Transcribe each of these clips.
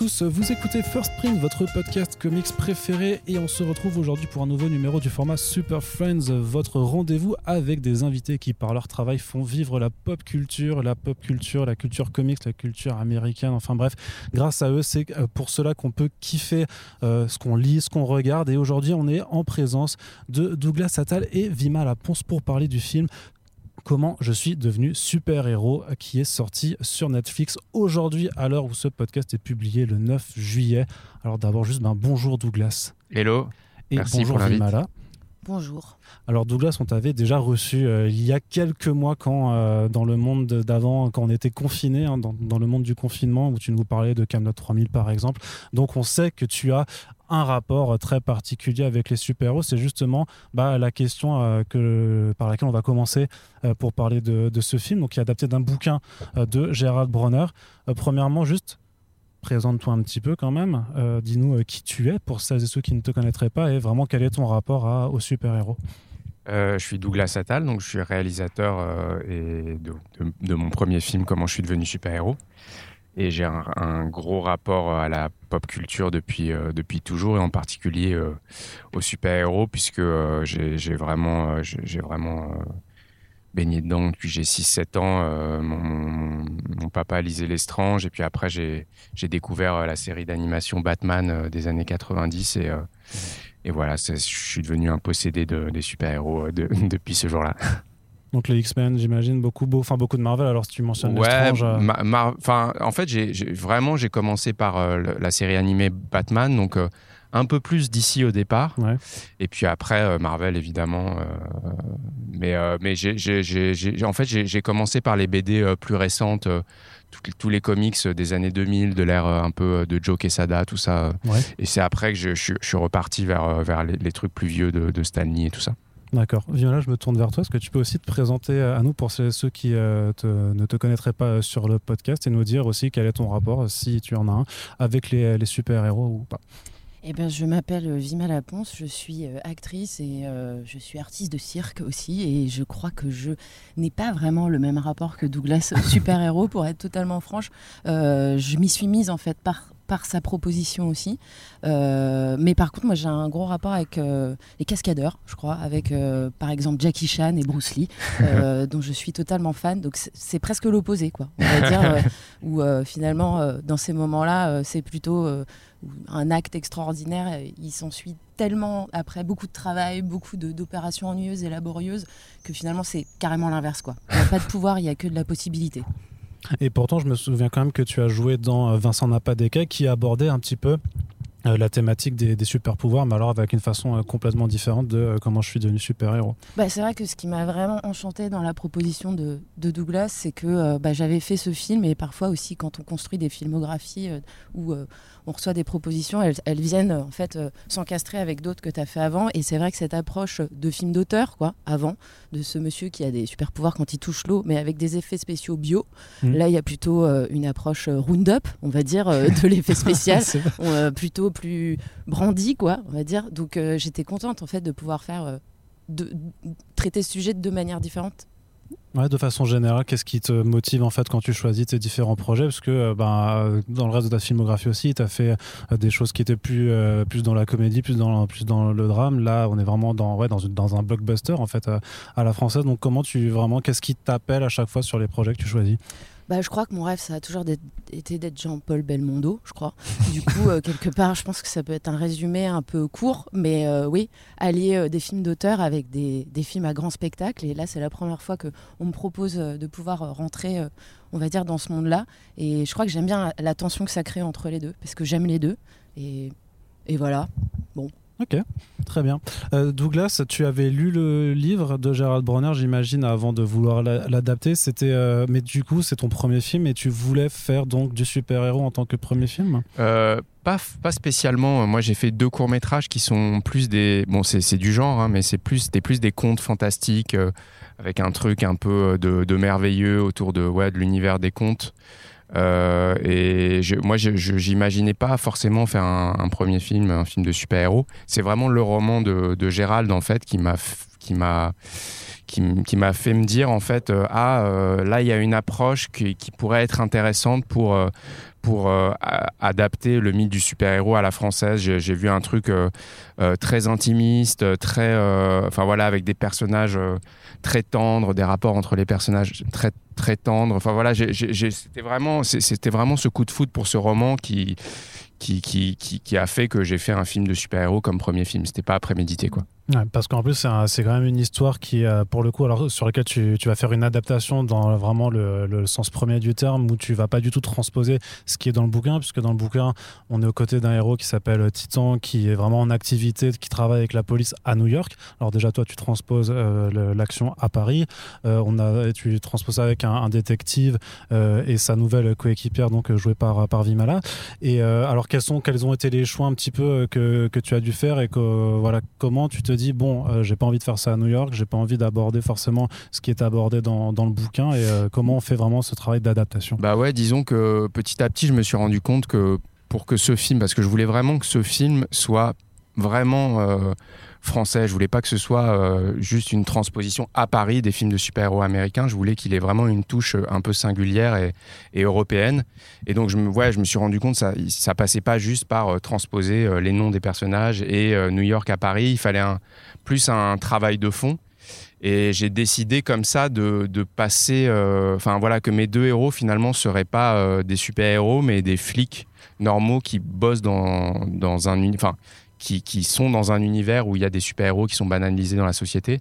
vous écoutez First Print, votre podcast comics préféré, et on se retrouve aujourd'hui pour un nouveau numéro du format Super Friends, votre rendez-vous avec des invités qui, par leur travail, font vivre la pop culture, la pop culture, la culture comics, la culture américaine, enfin bref, grâce à eux, c'est euh, pour cela qu'on peut kiffer euh, ce qu'on lit, ce qu'on regarde, et aujourd'hui, on est en présence de Douglas Attal et Vima Laponce pour parler du film Comment je suis devenu super-héros qui est sorti sur Netflix aujourd'hui à l'heure où ce podcast est publié le 9 juillet. Alors d'abord juste ben, bonjour Douglas. Hello. Et Merci bonjour pour. Vimala. Bonjour. Alors Douglas, on t'avait déjà reçu euh, il y a quelques mois quand euh, dans le monde d'avant, quand on était confiné, hein, dans, dans le monde du confinement, où tu nous parlais de Camelot 3000 par exemple. Donc on sait que tu as un rapport très particulier avec les super-héros. C'est justement bah, la question euh, que, par laquelle on va commencer euh, pour parler de, ce film, donc qui est adapté d'un bouquin euh, de Gérald Bronner. Euh, premièrement, juste présente-toi un petit peu quand même. Euh, Dis-nous euh, qui tu es pour celles et ceux qui ne te connaîtraient pas et vraiment quel est ton rapport aux super-héros? Euh, je suis Douglas Attal, donc je suis réalisateur euh, et de mon premier film Comment je suis devenu super-héros. Et j'ai un, un gros rapport à la pop culture depuis, euh, depuis toujours, et en particulier euh, aux super-héros, puisque euh, j'ai vraiment, euh, j'ai vraiment euh, baigné dedans depuis j'ai 6-7 ans. Euh, mon, mon- mon papa lisait L'Estrange, et puis après j'ai découvert euh, la série d'animation Batman euh, des années 90, et, euh, et voilà, je suis devenu un possédé de, des super-héros euh, de- depuis ce jour-là. Donc les X-Men, j'imagine, beaucoup, beau- enfin, beaucoup de Marvel. Alors si tu mentionnes Ouais, euh, enfin, en fait, j'ai vraiment, j'ai commencé par euh, la série animée Batman, donc euh, un peu plus d'ici au départ. Ouais. Et puis après, Marvel, évidemment. mais mais j'ai- en fait, j'ai commencé par les BD plus récentes, tous- les comics des années 2000, de l'ère un peu de Joe Quesada, tout ça. Ouais. Et c'est après que je, je- je suis reparti vers, vers les, les trucs plus vieux de, de Stan Lee et tout ça. D'accord. Viola, je me tourne vers toi. Est-ce que tu peux aussi te présenter à nous pour ceux, qui euh, ne te connaîtraient pas euh, sur le podcast et nous dire aussi quel est ton rapport, euh, si tu en as un, avec les, super-héros ou pas? Eh ben, je m'appelle Vima Laponce, je suis actrice et je suis artiste de cirque aussi. Et je crois que je n'ai pas vraiment le même rapport que Douglas super-héros, pour être totalement franche. Je m'y suis mise en fait par, par sa proposition aussi. Euh, mais par contre, moi j'ai un gros rapport avec euh, les cascadeurs, je crois, avec euh, par exemple Jackie Chan et Bruce Lee, dont je suis totalement fan. Donc c'est- presque l'opposé, quoi. On va dire, où finalement, dans ces moments-là, c'est plutôt un acte extraordinaire. Il s'ensuit tellement, après beaucoup de travail, beaucoup d'opérations ennuyeuses et laborieuses, que finalement c'est carrément l'inverse, quoi. Il n'y a pas de pouvoir, il n'y a que de la possibilité. Et pourtant, je me souviens quand même que tu as joué dans euh, Vincent n'a pas d'écaille qui abordait un petit peu euh, la thématique des, des super-pouvoirs, mais alors avec une façon euh, complètement différente de euh, comment je suis devenu super-héros. Bah, c'est vrai que ce qui m'a vraiment enchanté dans la proposition de, de Douglas, c'est que bah, j'avais fait ce film et parfois aussi quand on construit des filmographies où on reçoit des propositions, elles, elles viennent en fait s'encastrer avec d'autres que tu as fait avant. Et c'est vrai que cette approche de film d'auteur, quoi, avant, de ce monsieur qui a des super pouvoirs quand il touche l'eau, mais avec des effets spéciaux bio, Mhm. là il y a plutôt une approche round-up, on va dire, de l'effet spécial. Plutôt plus brandi, quoi, on va dire. Donc euh, j'étais contente en fait de pouvoir faire euh, de, traiter ce sujet de deux manières différentes. De façon générale, qu'est-ce qui te motive en fait quand tu choisis tes différents projets? Parce que euh, ben, dans le reste de ta filmographie aussi, tu as fait des choses qui étaient plus, plus dans la comédie, plus dans, plus dans le drame. Là, on est vraiment dans, ouais, dans, dans un blockbuster en fait à la française. Donc, comment tu vraiment, qu'est-ce qui t'appelle à chaque fois sur les projets que tu choisis? Bah, je crois que mon rêve, ça a toujours été d'être Jean-Paul Belmondo, je crois. Du coup, euh, quelque part, je pense que ça peut être un résumé un peu court, mais euh, oui, allier euh, des films d'auteur avec des, des films à grand spectacle. Et là, c'est la première fois que on me propose de pouvoir rentrer, on va dire, dans ce monde-là. Et je crois que j'aime bien la, la tension que ça crée entre les deux, parce que j'aime les deux. Et, et voilà. Ok, très bien. Euh, Douglas, tu avais lu le livre de Gérald Bronner, j'imagine, avant de vouloir la- l'adapter. C'était, euh, mais du coup, c'est ton premier film et tu voulais faire donc du super-héros en tant que premier film? Euh, pas, pas spécialement. Moi, j'ai fait deux courts métrages qui sont plus des. Bon, c'est du genre, hein, mais c'est plus, c'était plus des contes fantastiques avec un truc un peu de, de merveilleux autour de, ouais, de l'univers des contes. Euh, et je- moi, j'imaginais pas forcément faire un, premier film, un film de super-héros. C'est vraiment le roman de, Gérald, en fait, qui m'a qui m'a qui, m'a fait me dire en fait ah là il y a une approche qui, qui pourrait être intéressante pour pour euh, adapter le mythe du super-héros à la française. J'ai vu un truc euh, euh, très intimiste, très, enfin voilà, avec des personnages très tendres, des rapports entre les personnages très très tendres. Enfin voilà, c'était vraiment, c'était vraiment ce coup de foot pour ce roman qui qui, a fait que j'ai fait un film de super-héros comme premier film. C'était pas prémédité, quoi. parce qu'en plus, c'est quand même une histoire qui, pour le coup, alors, sur laquelle tu, vas faire une adaptation dans vraiment le, sens premier du terme, où tu vas pas du tout transposer ce qui est dans le bouquin, puisque dans le bouquin, on est aux côtés d'un héros qui s'appelle Titan, qui est vraiment en activité, qui travaille avec la police à New York. Alors déjà, toi, tu transposes euh, l'action à Paris. Euh, on a, tu transposes ça avec un, détective euh, et sa nouvelle coéquipière, donc jouée par, par Vimala. Et alors, quels, ont été les choix un petit peu euh, que, tu as dû faire et que, voilà, comment tu te dis, bon, euh, j'ai pas envie de faire ça à New York, j'ai pas envie d'aborder forcément ce qui est abordé dans, le bouquin et euh, comment on fait vraiment ce travail d'adaptation? Bah ouais, disons que petit à petit, je me suis rendu compte que pour que ce film, parce que je voulais vraiment que ce film soit vraiment français. Je voulais pas que ce soit euh, juste une transposition à Paris des films de super-héros américains. Je voulais qu'il ait vraiment une touche euh, un peu singulière et, européenne. Et donc, je me, ouais, je me suis rendu compte que ça, ça passait pas juste par euh, transposer les noms des personnages et New York à Paris. Il fallait plus un travail de fond. Et j'ai décidé comme ça de, passer, enfin voilà, que mes deux héros finalement seraient pas des super-héros, mais des flics normaux qui bossent dans, dans un, enfin qui, sont dans un univers où il y a des super-héros qui sont banalisés dans la société.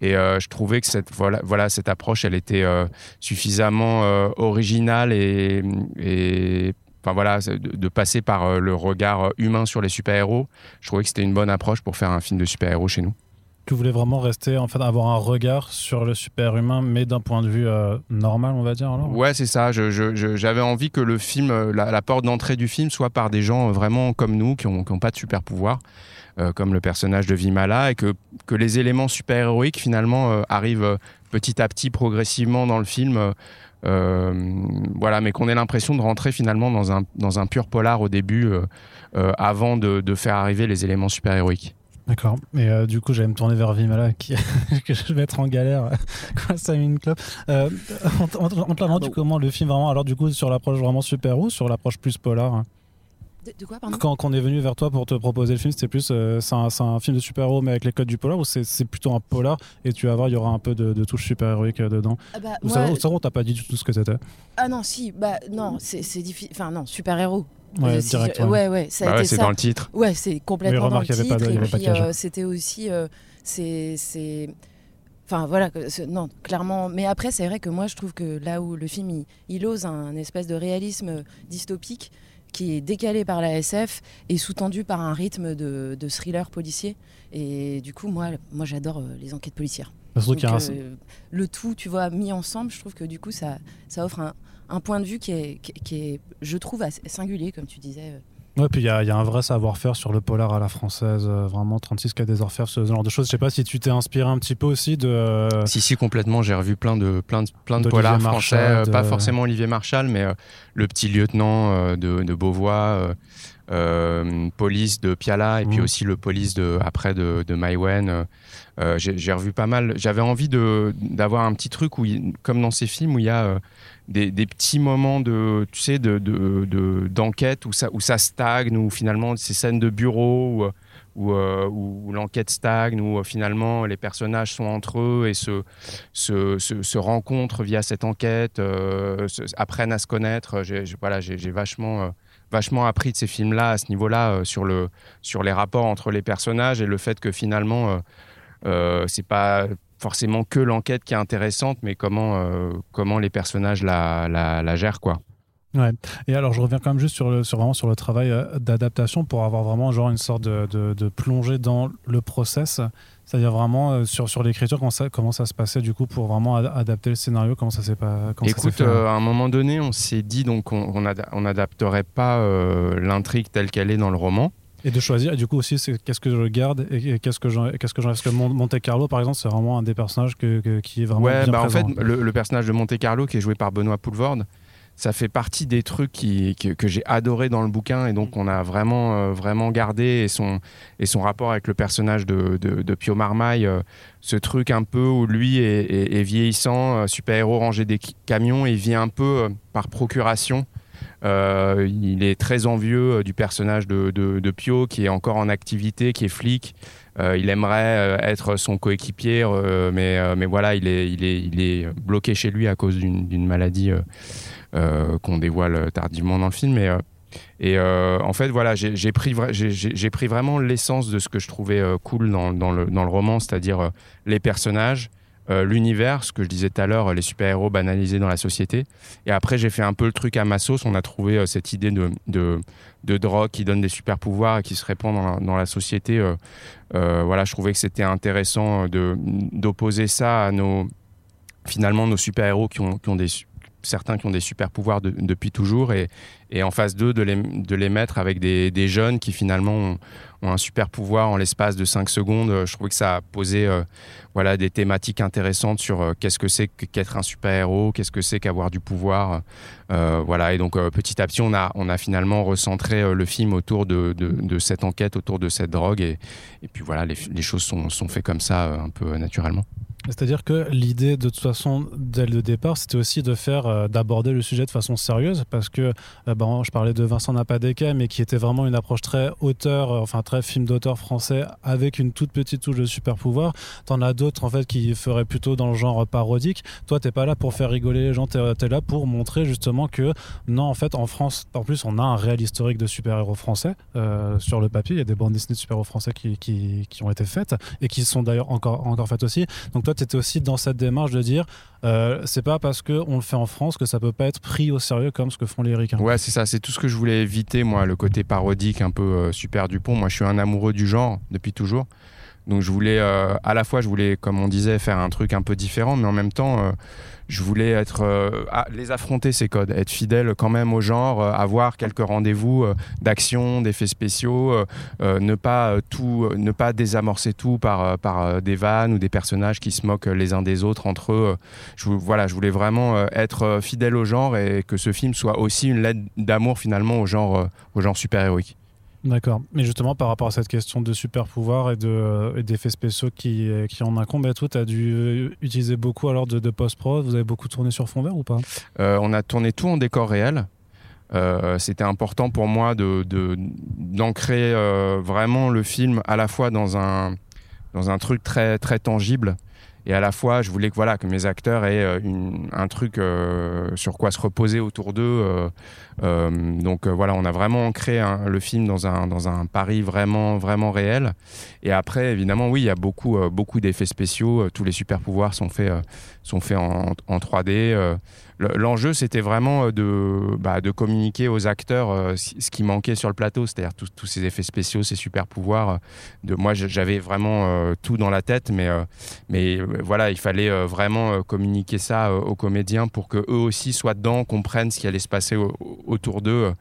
Et euh, je trouvais que cette, voilà, voilà, cette approche, elle était euh, suffisamment euh, originale et, enfin voilà, de, passer par le regard humain sur les super-héros. Je trouvais que c'était une bonne approche pour faire un film de super-héros chez nous tu voulais vraiment rester, en fait, avoir un regard sur le super-humain, mais d'un point de vue euh, normal, on va dire alors? Ouais, c'est ça. J'avais envie que le film, euh, la, porte d'entrée du film, soit par des gens euh, vraiment comme nous, qui n'ont pas de super-pouvoir, comme le personnage de Vimala, et que, les éléments super-héroïques, finalement, arrivent petit à petit, progressivement dans le film. voilà, mais qu'on ait l'impression de rentrer finalement dans un, dans un pur polar au début, avant de, de faire arriver les éléments super-héroïques. D'accord. Et euh, du coup, j'allais me tourner vers Vimala, qui, que je vais être en galère quand ça une clope. Euh, on, te tu comment le film vraiment? Alors, du coup, sur l'approche vraiment super ou sur l'approche plus polar hein? De, quoi, pardon? Quand, on est venu vers toi pour te proposer le film, c'était plus euh, c'est un, film de super-héros mais avec les codes du polar ou c'est plutôt un polar et tu vas voir, il y aura un peu de, de touche super-héroïque dedans? Ah bah, Ou ça, t'as pas dit du tout ce que c'était Ah non, si, bah non, c'est difficile. Enfin, non, super-héros. Ouais, direct, ouais. ouais, bah c'est dans le titre. Ouais, c'est complètement dans le titre. et puis, euh, c'était aussi. Euh, c'est. Enfin voilà, non, clairement. Mais après, c'est vrai que moi, je trouve que là où le film, il, ose un espèce de réalisme dystopique qui est décalé par la SF et sous-tendu par un rythme de, de, thriller policier. Et du coup, moi, moi j'adore euh, les enquêtes policières. Donc, le tout, tu vois, mis ensemble, je trouve que du coup, ça, ça offre un, un point de vue qui est, qui est, je trouve, assez singulier, comme tu disais. Ouais, puis il y, y, a un vrai savoir-faire sur le polar à la française, euh, vraiment 36 cas des orfèvres, ce genre de choses. Je sais pas si tu t'es inspiré un petit peu aussi de. Euh, si, si, complètement. J'ai revu plein de, plein de, plein de polars français, euh, pas forcément Olivier Marchal, mais Le Petit Lieutenant de, de Beauvois. police de Piala et puis mmh. aussi le police de après de, de Maïwen j'ai revu pas mal j'avais envie d'avoir un petit truc où comme dans ces films où il y a des, petits moments de, tu sais, de, d'enquête où, ça, où ça stagne, où finalement ces scènes de bureau, où, euh, l'enquête stagne, où euh, finalement les personnages sont entre eux et se, se, se, rencontrent via cette enquête, euh, apprennent à se connaître. J'ai, voilà, j'ai, vachement, vachement appris de ces films-là à ce niveau-là sur, le, sur les rapports entre les personnages et le fait que finalement, c'est pas forcément que l'enquête qui est intéressante, mais comment, euh, comment les personnages la, la, gèrent, quoi. Ouais. Et alors, je reviens quand même juste sur le, sur, vraiment sur le travail euh, d'adaptation pour avoir vraiment genre une sorte de, de, plongée dans le process, c'est-à-dire vraiment euh, sur, sur l'écriture, comment ça, comment ça se passait du coup pour vraiment adapter le scénario, comment ça s'est pas. Écoute, à un moment donné, on s'est dit donc on n'adapterait pas l'intrigue telle qu'elle est dans le roman. Et de choisir, et du coup aussi, qu'est-ce que je garde et qu'est-ce que je qu'est-ce que Parce que Monte Carlo, par exemple, c'est vraiment un des personnages que, qui est vraiment. Ouais, bien bah présent. en fait, le, personnage de Monte Carlo, qui est joué par Benoît Poulvorde, ça fait partie des trucs qui, que, j'ai adoré dans le bouquin et donc on a vraiment, euh, vraiment gardé et son, et son rapport avec le personnage de, de, Pio Marmaille, euh, ce truc un peu où lui est, vieillissant, euh, super-héros rangé des camions et vit un peu par procuration. Il est très envieux du personnage de, Pio qui est encore en activité, qui est flic. il aimerait être son coéquipier, mais, voilà, il est, bloqué chez lui à cause d'une maladie euh, qu'on dévoile tardivement dans le film. Et, euh, euh, en fait, voilà, j'ai pris, vraiment l'essence de ce que je trouvais cool dans le roman, c'est-à-dire les personnages, l'univers, ce que je disais tout à l'heure, les super-héros banalisés dans la société. Et après, j'ai fait un peu le truc à ma sauce. On a trouvé cette idée de, de, drogue qui donne des super-pouvoirs et qui se répand dans la, dans la société. voilà, je trouvais que c'était intéressant d'opposer ça à nos, finalement, nos super-héros qui ont, qui ont des certains qui ont des super pouvoirs depuis toujours et, en phase 2 de les, mettre avec des, jeunes qui finalement ont, un super pouvoir en l'espace de 5 secondes. Je trouvais que ça a posé euh, voilà, des thématiques intéressantes sur euh, qu'est-ce que c'est qu'être un super-héros, qu'est-ce que c'est qu'avoir du pouvoir. Euh, voilà, et donc petit à petit, on a, on a finalement recentré le film autour de, cette enquête, autour de cette drogue. Et, et puis voilà, les, les choses sont, sont faites comme ça un peu naturellement. C'est-à-dire que l'idée, de toute façon, dès le départ, c'était aussi de faire, euh, d'aborder le sujet de façon sérieuse, parce que, euh, bon, je parlais de Vincent Napadeka, mais qui était vraiment une approche très auteur, euh, enfin très film d'auteur français, avec une toute petite touche de super pouvoir. T'en as d'autres, en fait, qui feraient plutôt dans le genre parodique. Toi, t'es pas là pour faire rigoler les gens, t'es es là pour montrer justement que, non, en fait, en France, en plus, on a un réel historique de super-héros français sur le papier. Il y a des bandes dessinées de super-héros français qui, qui, qui, ont été faites et qui sont d'ailleurs encore, encore faites aussi. Donc, toi, toi, tu étais aussi dans cette démarche de dire euh, c'est pas parce qu'on le fait en France que ça peut pas être pris au sérieux comme ce que font les Ricains. Ouais, c'est ça, c'est tout ce que je voulais éviter, moi, le côté parodique un peu euh, super Dupont. Moi, je suis un amoureux du genre depuis toujours. Donc, je voulais, euh, à la fois, je voulais, comme on disait, faire un truc un peu différent, mais en même temps je voulais être euh, les affronter ces codes, être fidèle quand même au genre, euh, avoir quelques rendez-vous euh, d'action, d'effets spéciaux, ne pas tout, ne pas désamorcer tout par par des vannes ou des personnages qui se moquent les uns des autres entre eux. Voilà, je voulais vraiment être fidèle au genre et que ce film soit aussi une lettre d'amour finalement au genre au genre super héroïque. D'accord. Mais justement, par rapport à cette question de super pouvoir et d'effets spéciaux qui, qui en incombent et tout, tu as dû utiliser beaucoup alors de, de post-prod? Vous avez beaucoup tourné sur fond vert ou pas? Euh, On a tourné tout en décor réel. Euh, c'était important pour moi d'ancrer de, d'ancrer euh, vraiment le film à la fois dans un, dans un truc très, très tangible et à la fois je voulais que voilà que mes acteurs aient euh, un truc euh, sur quoi se reposer autour d'eux euh, donc voilà on a vraiment ancré le film dans un dans un Paris vraiment vraiment réel. Et après évidemment oui il y a beaucoup beaucoup d'effets spéciaux tous les super pouvoirs sont faits sont faits en 3D L'enjeu, c'était vraiment euh, de, bah, de communiquer aux acteurs euh, ce qui manquait sur le plateau, c'est-à-dire tous ces effets spéciaux, ces super pouvoirs. Euh, de, moi, j'avais vraiment tout dans la tête, mais, voilà, il fallait vraiment communiquer ça aux comédiens pour que eux aussi soient dedans, comprennent ce qui allait se passer autour d'eux.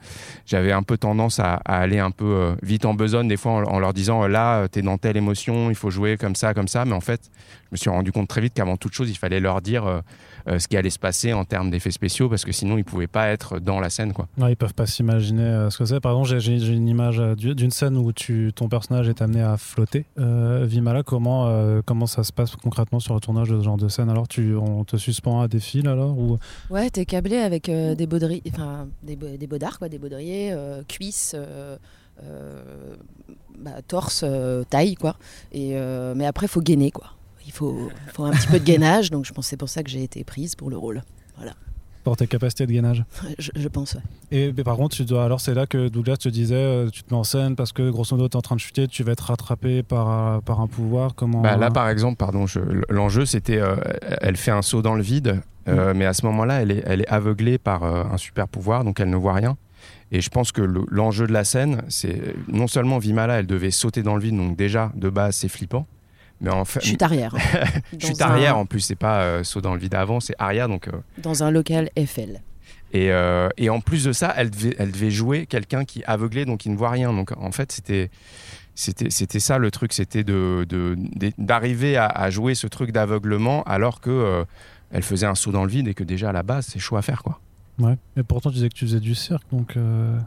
J'avais un peu tendance à, aller un peu vite en besogne, des fois, en, leur disant là, t'es dans telle émotion, il faut jouer comme ça, comme ça. Mais en fait, je me suis rendu compte très vite qu'avant toute chose, il fallait leur dire euh, ce qui allait se passer en termes d'effets spéciaux parce que sinon ils pouvaient pas être dans la scène quoi. Non, ils peuvent pas s'imaginer euh, ce que c'est. Par exemple, j'ai une image euh, d'une scène où tu, ton personnage est amené à flotter. Vimala, comment, comment ça se passe concrètement sur le tournage de ce genre de scène? Alors, tu, on te suspend à des fils alors ou... Ouais, t'es câblé avec des, baudriers, enfin, des, des baudards, quoi, des baudriers, cuisses. Bah, torse, taille, quoi. Et, mais après, il faut gainer, quoi il faut, faut, un petit peu de gainage, donc je pense c'est pour ça que j'ai été prise pour le rôle. Voilà. Pour tes capacités de gainage Je, pense, ouais. Et mais par contre, tu dois, alors c'est là que Douglas te disait, euh, tu te mets en scène parce que grosso modo, tu es en train de chuter, tu vas être rattrapé par, euh, par un pouvoir. Comment bah, Là, par exemple, pardon, l'enjeu, c'était, euh, elle fait un saut dans le vide, mm. mais à ce moment-là, elle est, elle est aveuglée par un super pouvoir, donc elle ne voit rien. Et je pense que l'enjeu de la scène, c'est non seulement Vimala, elle devait sauter dans le vide, donc déjà, de base, c'est flippant. Mais en fait, chute arrière. chute arrière en plus, c'est pas euh, saut dans le vide avant, c'est arrière donc. Euh. Dans un local Eiffel. Et, euh, et, en plus de ça, elle devait, elle devait jouer quelqu'un qui est aveuglé, donc il ne voit rien. Donc en fait, c'était c'était ça le truc, c'était d'arriver de, d'arriver à, à, jouer ce truc d'aveuglement alors que elle faisait un saut dans le vide et que déjà à la base, c'est chaud à faire quoi. Ouais. Et pourtant, tu disais que tu faisais du cirque, donc. euh,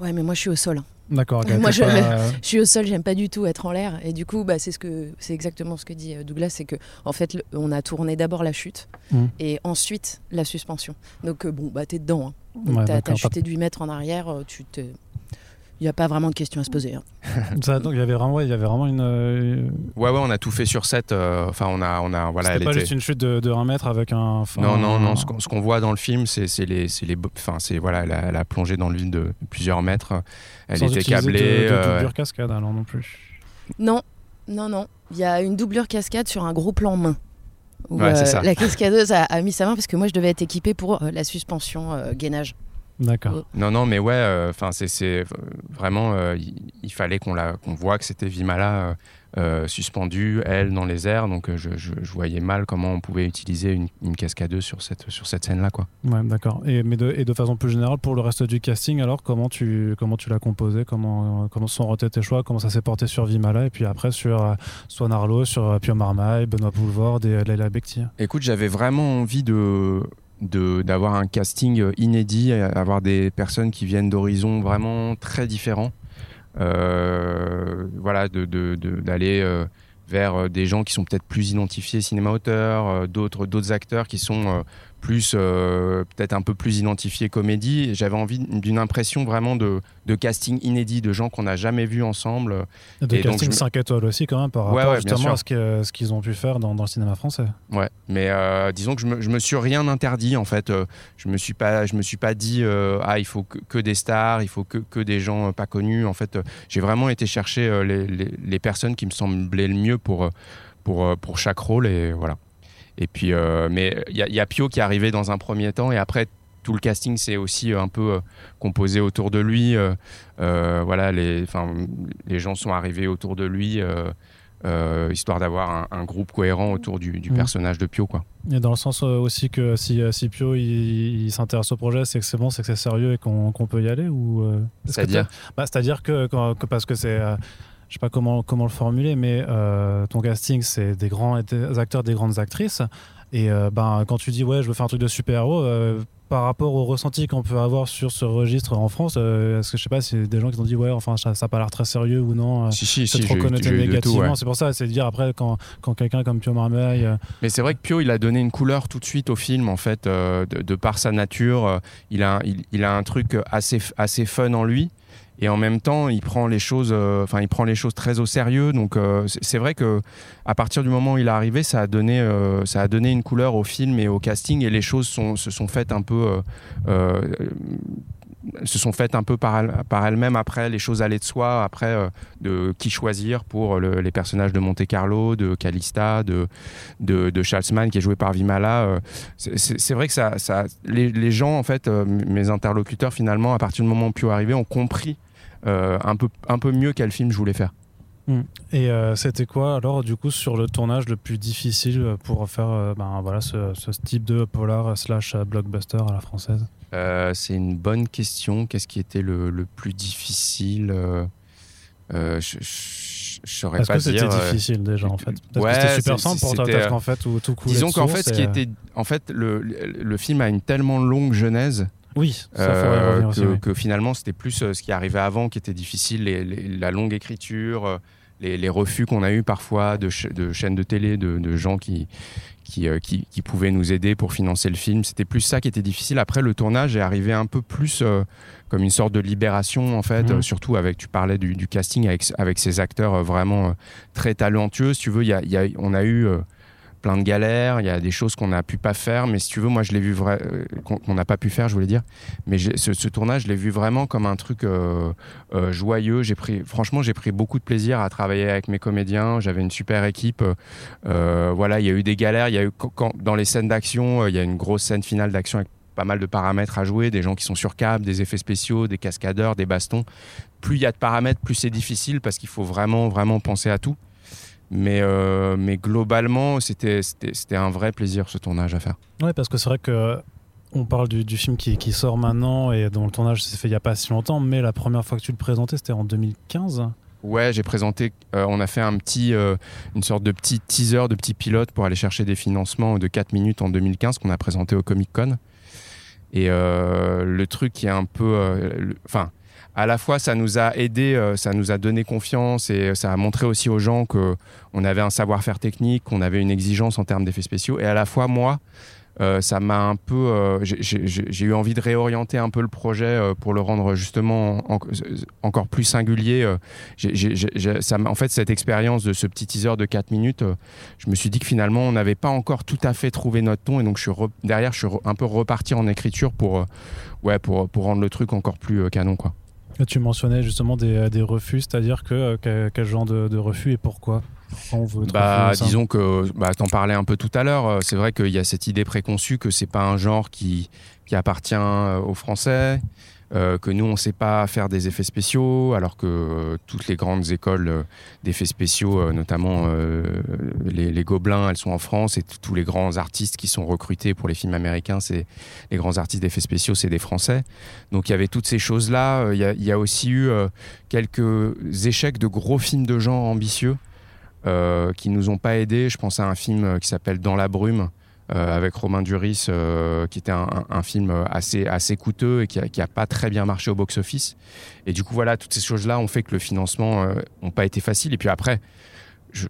Ouais, mais moi je suis au sol. hein. D'accord. ok, Moi, t'es je- pas- Je suis au sol, j'aime pas du tout être en l'air. Et du coup, bah, c'est ce que c'est exactement ce que dit euh, Douglas, c'est que en fait, le- on a tourné d'abord la chute Mm. et ensuite la suspension. Donc euh, bon, bah t'es dedans. hein. Donc Ouais, t'as, t'as chuté de 8 mètres en arrière, euh, tu te. Il n'y a pas vraiment de questions à se poser. hein. Ça, donc il y avait vraiment, ouais, il y avait vraiment une. euh, Ouais, ouais, on a tout fait sur set. euh, Enfin, on a, on a, voilà, C'était pas était. juste une chute de, de 1 mètre avec un. enfin, Non, non, non. Ce qu'on, ce qu'on voit dans le film, c'est, c'est les, c'est les, enfin, c'est voilà, elle a, elle a plongé dans le vide de plusieurs mètres. Elle sans était utiliser câblée. De, de euh, doublure cascade, alors non plus. Non, non, non. Il y a une doublure cascade sur un gros plan main. Où, Ouais, c'est euh, ça. La cascadeuse a, a mis sa main parce que moi je devais être équipée pour euh, la suspension euh, gainage. D'accord. Non, non, mais ouais, enfin, c'est, c'est vraiment, euh, il, il fallait qu'on voit que c'était Vimala euh, euh, suspendue, elle dans les airs. Donc, euh, je, je- je voyais mal comment on pouvait utiliser une, une cascadeuse sur cette, sur cette scène-là, quoi. Ouais, d'accord. Et, mais de, et de façon plus générale, pour le reste du casting, alors comment tu, comment tu l'as composé? Comment, comment sont rotés tes choix? Comment ça s'est porté sur Vimala? Et puis après sur euh, Swan Arlo, sur euh, Pio Marmaille, Benoît Poulvord et euh, Leila Bekti. Écoute, j'avais vraiment envie de- d'avoir un casting euh, inédit, avoir des personnes qui viennent d'horizons vraiment très différents. Euh, voilà, de- de- d'aller euh, vers des gens qui sont peut-être plus identifiés cinéma-auteur, euh, d'autres d'autres acteurs qui sont plus euh, peut-être un peu plus identifiés comédie. J'avais envie d'une impression vraiment de, de casting inédit, de gens qu'on n'a jamais vus ensemble. De Et donc, casting je me- 5 étoiles aussi quand même par rapport ouais, justement à ce que- ce qu'ils ont pu faire dans, dans le cinéma français. Ouais, mais euh, disons que je me, je me suis rien interdit en fait. Euh, je me suis pas, je me suis pas dit euh, ah il faut que, que des stars, il faut que, que des gens pas connus. En fait, j'ai vraiment été chercher les, les- les personnes qui me semblaient le mieux pour pour pour chaque rôle et voilà. Et puis, euh, mais il y, a- il y a Pio qui est arrivé dans un premier temps et après tout le casting c'est aussi euh, un peu euh, composé autour de lui. voilà, les, les gens sont arrivés autour de lui. euh, histoire d'avoir un, un groupe cohérent autour du, du Mhm. personnage de Pio quoi. Et dans le sens aussi que si, si Pio il, il s'intéresse au projet, c'est que c'est bon, c'est que c'est sérieux et qu'on qu'on peut y aller ou euh, C'est-à-dire bah, C'est-à-dire que, parce que c'est, euh, je sais pas comment, comment le formuler, mais euh, ton casting c'est des grands des acteurs, des grandes actrices. Et euh, ben, quand tu dis ouais, je veux faire un truc de super-héros, euh, par rapport au ressenti qu'on peut avoir sur ce registre en France, est-ce que je sais pas si des gens qui t'ont dit ouais, enfin ça, ça a pas l'air très sérieux ou non Si, si, c'est si, trop connoté négativement. ouais. C'est pour ça, c'est de dire après quand, quand quelqu'un comme Pio Marmaille, Mais c'est vrai que Pio, il a donné une couleur tout de suite au film, en fait, de, de par sa nature. il, a, il, il a un truc assez, assez fun en lui. Et en même temps, il prend les choses, euh, enfin, il prend les choses très au sérieux. Donc, euh, c'est vrai que à partir du moment où il est arrivé, ça a donné, euh, ça a donné une couleur au film et au casting. Et les choses se sont faites un peu, se sont faites un peu par, par elles-mêmes. Après, les choses allaient de soi. Après, de qui choisir pour le- les personnages de Monte Carlo, de Calista, de de, Charles Mann qui est joué par Vimala. c'est- vrai que ça, ça les, gens, en fait, mes interlocuteurs, finalement, à partir du moment où Pio est arrivé, ont compris un, peu, un peu mieux quel film je voulais faire. Et euh, c'était quoi alors du coup sur le tournage le plus difficile pour faire euh, ben, voilà, ce, ce type de polar slash euh, blockbuster à la française? Euh, c'est une bonne question. Qu'est-ce qui était le, le plus difficile euh, euh, Je je- je saurais Est-ce pas que c'était dire. euh, difficile déjà en fait? Ouais, que c'était super simple pour toi parce qu'en fait tout, tout coulait Disons qu'en fait, ce qui euh, était, en fait, le, le, le film a une tellement longue genèse Oui, ça Euh, aussi. que, oui. que finalement c'était plus euh, ce qui arrivait avant qui était difficile, les- les- la longue écriture, euh, les, les refus qu'on a eu parfois de, ch- de chaînes de télé, de, de gens qui, qui, euh, qui, qui pouvaient nous aider pour financer le film. C'était plus ça qui était difficile. Après, le tournage est arrivé un peu plus euh, comme une sorte de libération, en fait, euh, surtout avec, tu parlais du, du casting avec, avec ces acteurs vraiment très talentueux. Si tu veux, y a, y a- on a eu plein de galères, il y a des choses qu'on n'a pu pas faire, mais si tu veux, moi je l'ai vu vrai, euh, qu'on n'a pas pu faire, je voulais dire. Mais ce, tournage, je l'ai vu vraiment comme un truc euh, euh, joyeux. J'ai pris, franchement, j'ai pris beaucoup de plaisir à travailler avec mes comédiens. J'avais une super équipe. Voilà, il y a eu des galères. Il y a eu quand, dans les scènes d'action, il y a une grosse scène finale d'action avec pas mal de paramètres à jouer, des gens qui sont sur câble, des effets spéciaux, des cascadeurs, des bastons. Plus il y a de paramètres, plus c'est difficile parce qu'il faut vraiment, vraiment penser à tout. Mais, euh, mais globalement, c'était un vrai plaisir ce tournage à faire. Ouais, parce que c'est vrai que on parle du, du film qui, qui sort maintenant et dont le tournage s'est fait il n'y a pas si longtemps, mais la première fois que tu le présentais, c'était en 2015. Ouais, j'ai présenté, euh, on a fait un petit, euh, une sorte de petit teaser, de petit pilote pour aller chercher des financements de 4 minutes en 2015 qu'on a présenté au Comic Con. Et le truc qui est un peu. Enfin à la fois ça nous a aidé, euh, ça nous a donné confiance et ça a montré aussi aux gens que on avait un savoir-faire technique, qu'on avait une exigence en termes d'effets spéciaux. Et à la fois moi, euh, ça m'a un peu, euh, j'ai eu envie de réorienter un peu le projet pour le rendre justement encore plus singulier. en fait, cette expérience de ce petit teaser de 4 minutes, je me suis dit que finalement, on n'avait pas encore tout à fait trouvé notre ton. Et donc, derrière, je suis un peu reparti en écriture pour, ouais, pour rendre le truc encore plus canon. Quoi. Tu mentionnais justement des, euh, refus, c'est-à-dire que euh, quel, genre de, refus et pourquoi? On veut bah, disons que bah, t'en parlais un peu tout à l'heure. Euh, c'est vrai qu'il y a cette idée préconçue que c'est pas un genre qui, qui appartient aux Français. Euh, que nous, on ne sait pas faire des effets spéciaux, alors que euh, toutes les grandes écoles euh, d'effets spéciaux, notamment les, Gobelins, elles sont en France, et tous les grands artistes qui sont recrutés pour les films américains, c'est les grands artistes d'effets spéciaux, c'est des Français. Donc il y avait toutes ces choses-là. Il y, a aussi eu quelques échecs de gros films de genre ambitieux. qui nous ont pas aidés. Je pense à un film qui s'appelle Dans la brume, avec Romain Duris, euh, qui était un, film assez, assez coûteux et qui n'a pas très bien marché au box-office. Et du coup, voilà, toutes ces choses-là ont fait que le financement n'a euh, pas été facile. Et puis après, je,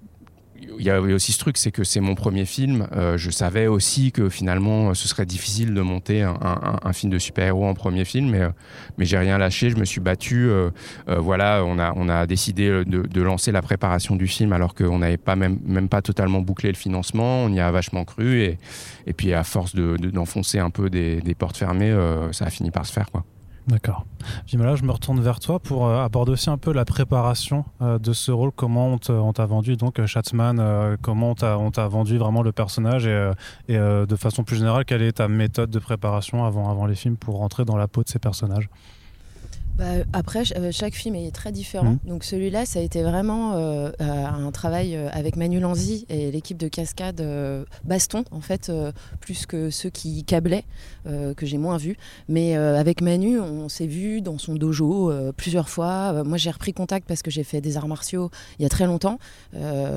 il y avait aussi ce truc, c'est que c'est mon premier film. Euh, je savais aussi que finalement, ce serait difficile de monter un, film de super-héros en premier film, mais, euh, j'ai rien lâché. Je me suis battu. Euh, voilà, on a, décidé de, lancer la préparation du film alors qu'on n'avait pas même, pas totalement bouclé le financement. On y a vachement cru et, et puis à force d'enfoncer un peu des, des portes fermées, ça a fini par se faire, quoi. D'accord. Là, je me retourne vers toi pour euh, aborder aussi un peu la préparation euh, de ce rôle. Comment on t'a vendu donc Schatzman euh, Comment on t'a vendu vraiment le personnage et, et de façon plus générale, quelle est ta méthode de préparation avant, avant les films pour rentrer dans la peau de ces personnages? Bah, après, euh, chaque film est très différent. Mmh. Donc celui-là, ça a été vraiment euh, euh, un travail avec Manu Lanzi et l'équipe de Cascade Baston, en fait, plus que ceux qui câblaient, que j'ai moins vu. Mais avec Manu, on s'est vu dans son dojo plusieurs fois. moi, j'ai repris contact parce que j'ai fait des arts martiaux il y a très longtemps,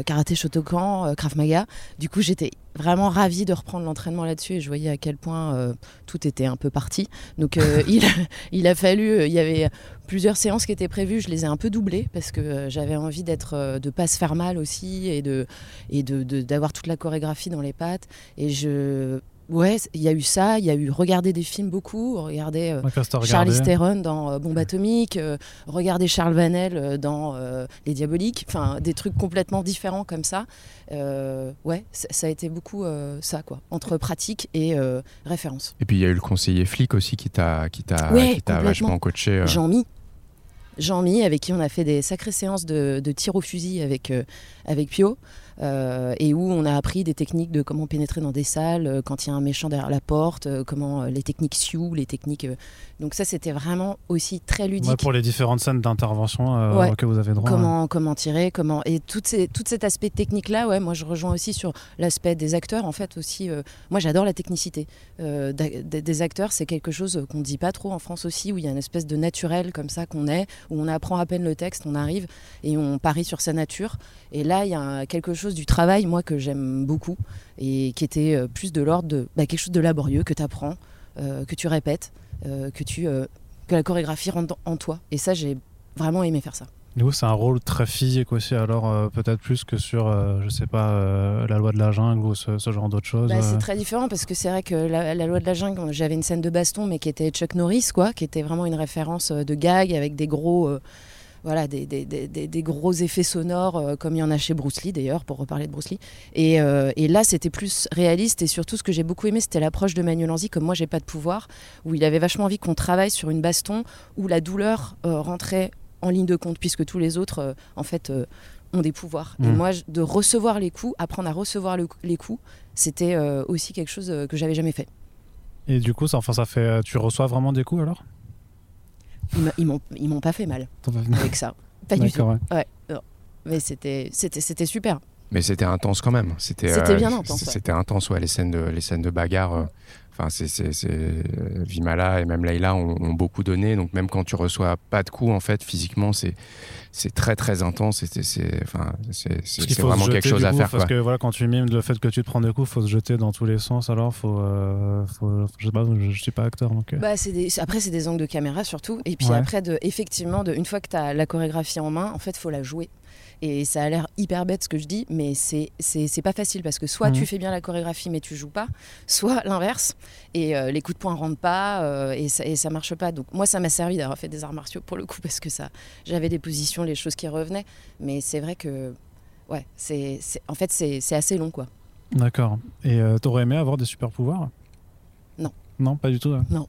karaté Shotokan, Krav Maga. Du coup, j'étais vraiment ravie de reprendre l'entraînement là-dessus et je voyais à quel point euh, tout était un peu parti. Donc euh, il, a, il, a, fallu, euh, il y avait plusieurs séances qui étaient prévues, je les ai un peu doublées parce que j'avais envie d'être, de pas se faire mal aussi et de et de, d'avoir toute la chorégraphie dans les pattes. Et je Ouais, il y a eu ça, il y a eu regarder des films beaucoup, regarder euh, Charlie Theron dans euh, Bombe Atomique, euh, regarder Charles Vanel dans Les Diaboliques, enfin des trucs complètement différents comme ça. ouais, ça a été beaucoup ça quoi, entre pratique et référence. Et puis il y a eu le conseiller flic aussi qui t'a qui t'a vachement coaché. Jean-Mi. Jean-Mi, avec qui on a fait des sacrées séances de, de tir au fusil avec, avec Pio. Euh, et où on a appris des techniques de comment pénétrer dans des salles euh, quand il y a un méchant derrière la porte, euh, comment les techniques Sioux, les techniques. donc ça, c'était vraiment aussi très ludique. pour les différentes scènes d'intervention que vous avez droit. Comment, comment tirer, comment et tout, ces, tout cet aspect technique là, ouais, moi je rejoins aussi sur l'aspect des acteurs. En fait aussi, moi j'adore la technicité des acteurs. C'est quelque chose qu'on ne dit pas trop en France aussi, où il y a une espèce de naturel comme ça qu'on est, où on apprend à peine le texte, on arrive et on parie sur sa nature. Et là, il y a quelque chose du travail, moi, que j'aime beaucoup, et qui était euh, plus de l'ordre de bah, quelque chose de laborieux que tu apprends, euh, que tu répètes, euh, que, tu, que la chorégraphie rentre en toi. Et ça, j'ai vraiment aimé faire ça. Du coup, c'est un rôle très physique aussi, alors peut-être plus que sur, je sais pas, la loi de la jungle ou ce, genre d'autres choses. Bah, c'est très différent parce que c'est vrai que la, loi de la jungle, j'avais une scène de baston, mais qui était Chuck Norris, quoi, qui était vraiment une référence de gag avec des gros voilà, des, des, des, gros effets sonores, euh, comme il y en a chez Bruce Lee d'ailleurs, pour reparler de Bruce Lee. Et, euh, et là, c'était plus réaliste. Et surtout, ce que j'ai beaucoup aimé, c'était l'approche de Manuel Lanzi, comme moi, j'ai pas de pouvoir, où il avait vachement envie qu'on travaille sur une baston où la douleur euh, rentrait en ligne de compte, puisque tous les autres, en fait, ont des pouvoirs. Et mmh. moi, de recevoir les coups, apprendre à recevoir les coups, c'était aussi quelque chose que j'avais jamais fait. Et du coup, ça, enfin, ça fait, tu reçois vraiment des coups alors? Ils m'ont pas fait mal avec ça. Pas du tout. Ouais. Mais c'était super. Mais c'était intense quand même. C'était euh, bien intense. C'était intense, ouais. Les scènes de, les scènes de bagarre. Euh, enfin, c'est Vimala et même Layla ont, ont, beaucoup donné. Donc même quand tu reçois pas de coups, en fait, physiquement, c'est c'est très très intense. C'est enfin, c'est vraiment quelque chose à faire. Parce que voilà, quand tu mimes le fait que tu te prends des coups, faut se jeter dans tous les sens. Alors, faut, euh, faut je sais pas, je, suis pas acteur donc. Bah, des, après, c'est des angles de caméra surtout. Et puis après, de, effectivement, de, une fois que tu as la chorégraphie en main, en fait, faut la jouer. Et ça a l'air hyper bête ce que je dis, mais c'est pas facile parce que soit tu mhm. fais bien la chorégraphie mais tu joues pas, soit l'inverse et euh, les coups de poing rentrent pas euh, et, ça, et ça marche pas. Donc moi ça m'a servi d'avoir fait des arts martiaux pour le coup parce que ça j'avais des positions, les choses qui revenaient, mais c'est vrai que ouais, c'est en fait c'est assez long quoi. D'accord. Et euh, t'aurais aimé avoir des super pouvoirs? Non. Non, pas du tout. Hein? Non.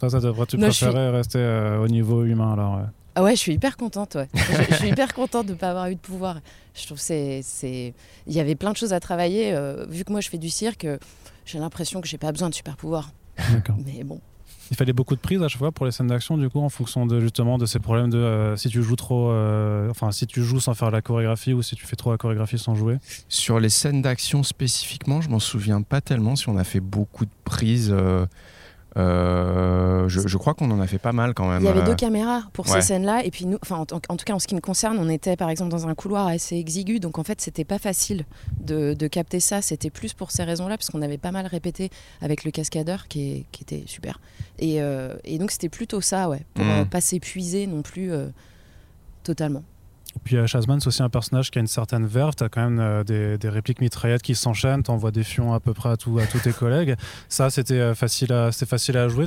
Ça, ça devrait, tu préférais rester au niveau humain alors ah ouais, je suis hyper contente. Ouais. je, suis hyper contente de ne pas avoir eu de pouvoir. Je trouve c'est c'est il y avait plein de choses à travailler. Euh, vu que moi je fais du cirque, j'ai l'impression que j'ai pas besoin de super pouvoirs. Mais bon. Il fallait beaucoup de prises à chaque fois pour les scènes d'action, du coup, en fonction de justement de ces problèmes de euh, si tu joues trop, euh, enfin si tu joues sans faire la chorégraphie ou si tu fais trop la chorégraphie sans jouer. Sur les scènes d'action spécifiquement, je m'en souviens pas tellement si on a fait beaucoup de prises. Euh, je, crois qu'on en a fait pas mal quand même. Il y avait deux caméras pour ces scènes-là, et puis nous, enfin en, tout cas en ce qui me concerne, on était par exemple dans un couloir assez exigu, donc en fait c'était pas facile de, capter ça. C'était plus pour ces raisons-là, parce qu'on avait pas mal répété avec le cascadeur qui, était super. Euh, et, donc c'était plutôt ça, ouais, pour mmh. pas s'épuiser non plus euh, totalement. Puis euh, Chasman, c'est aussi un personnage qui a une certaine verve. Tu as quand même euh, des, répliques mitraillettes qui s'enchaînent. Tu envoies des fions à peu près à, tout, à tous tes collègues. Ça, c'était euh, facile, à, facile à jouer.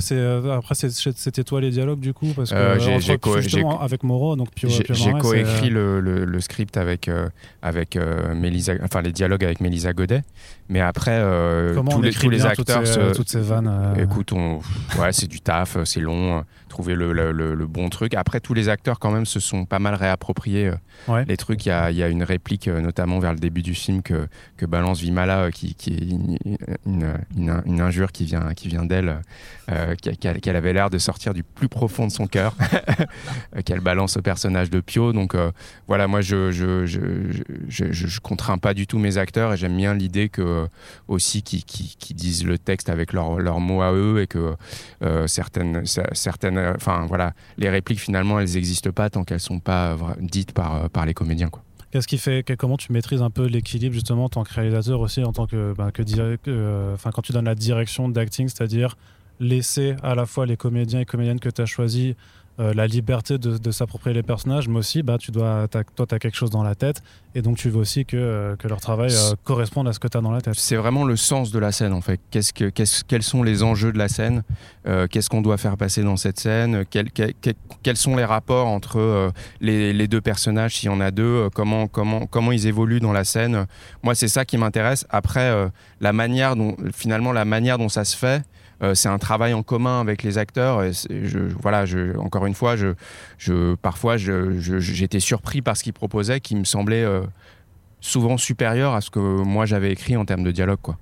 après, c'était toi les dialogues du coup? Parce que j'ai justement avec Moreau, donc J'ai coécrit le, le, script avec, avec Mélisa, enfin les dialogues avec Mélisa Godet. Mais après, tous, les, tous les acteurs. Toutes ces, toutes ces vannes. Écoute, on... ouais, c'est du taf, c'est long trouver le, le, bon truc. Après, tous les acteurs quand même se sont pas mal réappropriés euh, les trucs. Il y a, y a, une réplique, euh, notamment vers le début du film, que, que balance Vimala, euh, qui, qui, est une, une, une, injure qui vient, qui vient d'elle, qu'elle avait l'air de sortir du plus profond de son cœur, qu'elle balance au personnage de Pio. Donc voilà, moi, je je, je, je, je, contrains pas du tout mes acteurs et j'aime bien l'idée que aussi qu'ils qui, disent le texte avec leurs leur mots à eux et que certaines, certaines euh, enfin voilà, les répliques finalement, elles n'existent pas tant qu'elles sont pas dites par, euh, par les comédiens. Quoi. Qu'est-ce qui fait, comment tu maîtrises un peu l'équilibre justement en tant que réalisateur aussi, en tant que, bah, que euh, quand tu donnes la direction d'acting, c'est-à-dire laisser à la fois les comédiens et comédiennes que tu as choisis euh, la liberté de, s'approprier les personnages, mais aussi, bah, tu dois, toi, tu as quelque chose dans la tête, et donc tu veux aussi que, euh, que leur travail euh, corresponde à ce que tu as dans la tête. C'est vraiment le sens de la scène, en fait. Qu'est-ce que, quels sont les enjeux de la scène Qu'est-ce qu'on doit faire passer dans cette scène Quels sont les rapports entre les, deux personnages, s'il y en a deux comment, comment, comment ils évoluent dans la scène Moi, c'est ça qui m'intéresse. Après, la manière dont, finalement, la manière dont ça se fait, euh, c'est un travail en commun avec les acteurs. Et je, voilà, je, encore une fois, je, je parfois, j'étais surpris par ce qu'ils proposaient, qui me semblait euh, souvent supérieur à ce que moi j'avais écrit en termes de dialogue, quoi.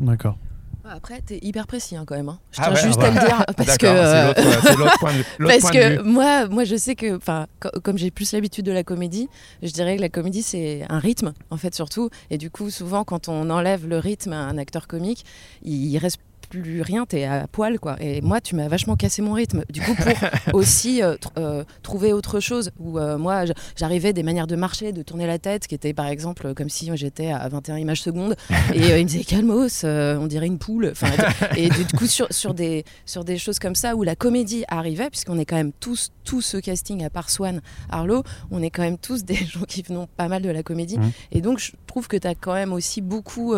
D'accord. Après, t'es hyper précis hein, quand même. Hein. Je ah tiens juste à le dire parce que c'est l'autre point de parce que moi, moi, je sais que, enfin, comme j'ai plus l'habitude de la comédie, je dirais que la comédie c'est un rythme en fait surtout. Et du coup, souvent, quand on enlève le rythme à un acteur comique, il reste plus rien, t'es à poil quoi. Et moi, tu m'as vachement cassé mon rythme. Du coup, pour aussi euh, euh, trouver autre chose, où euh, moi, j'arrivais des manières de marcher, de tourner la tête, qui étaient par exemple comme si j'étais à 21 images secondes, et il me disait calmos, on dirait une poule. Et du coup, sur, sur, des, sur des choses comme ça, où la comédie arrivait, puisqu'on est quand même tous, tout ce casting, à part Swan, Arlo, on est quand même tous des gens qui venons pas mal de la comédie. Mmh. Et donc, je trouve que tu as quand même aussi beaucoup,